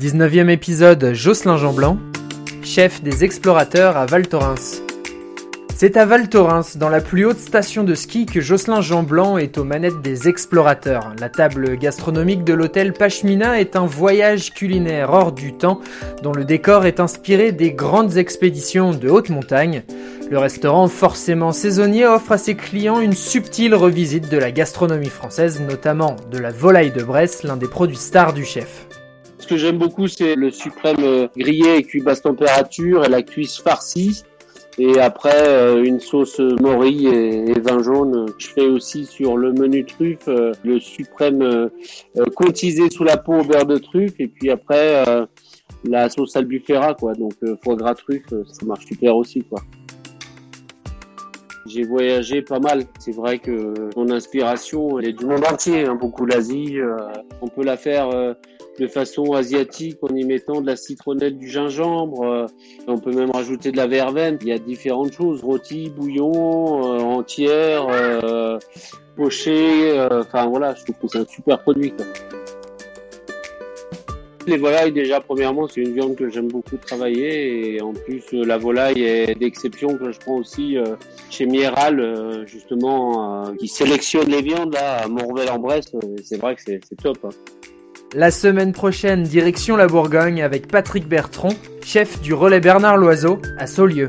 19e épisode Jocelyn Jean-Blanc, chef des explorateurs à Val Thorens. C'est à Val Thorens, dans la plus haute station de ski, que Jocelyn Jean-Blanc est aux manettes des explorateurs. La table gastronomique de l'hôtel Pashmina est un voyage culinaire hors du temps, dont le décor est inspiré des grandes expéditions de haute montagne. Le restaurant, forcément saisonnier, offre à ses clients une subtile revisite de la gastronomie française, notamment de la volaille de Bresse, l'un des produits stars du chef. Que j'aime beaucoup, c'est le suprême euh, grillé et cuit basse température et la cuisse farcie. Et après, euh, une sauce morille et, vin jaune. Je fais aussi sur le menu truffe euh, le suprême cotisé sous la peau au beurre de truffe. Et puis après, la sauce albufera, quoi. Donc foie gras truffe, ça marche super aussi, quoi. J'ai voyagé pas mal. C'est vrai que mon inspiration, elle est du monde entier. Hein. Beaucoup l'Asie. on peut la faire de façon asiatique en y mettant de la citronnelle, du gingembre. Euh, on peut même rajouter de la verveine. Il y a différentes choses, rôti, bouillon, euh, entière, euh, poché. Euh, enfin voilà, je trouve que c'est un super produit. Quoi. Les volailles, déjà, premièrement, c'est une viande que j'aime beaucoup travailler. Et en plus, la volaille est d'exception que je prends aussi chez Mieral, justement, qui sélectionne les viandes là, à Morvel-en-Bresse. C'est vrai que c'est top. Hein. La semaine prochaine, direction la Bourgogne avec Patrick Bertrand, chef du relais Bernard Loiseau à Saulieu.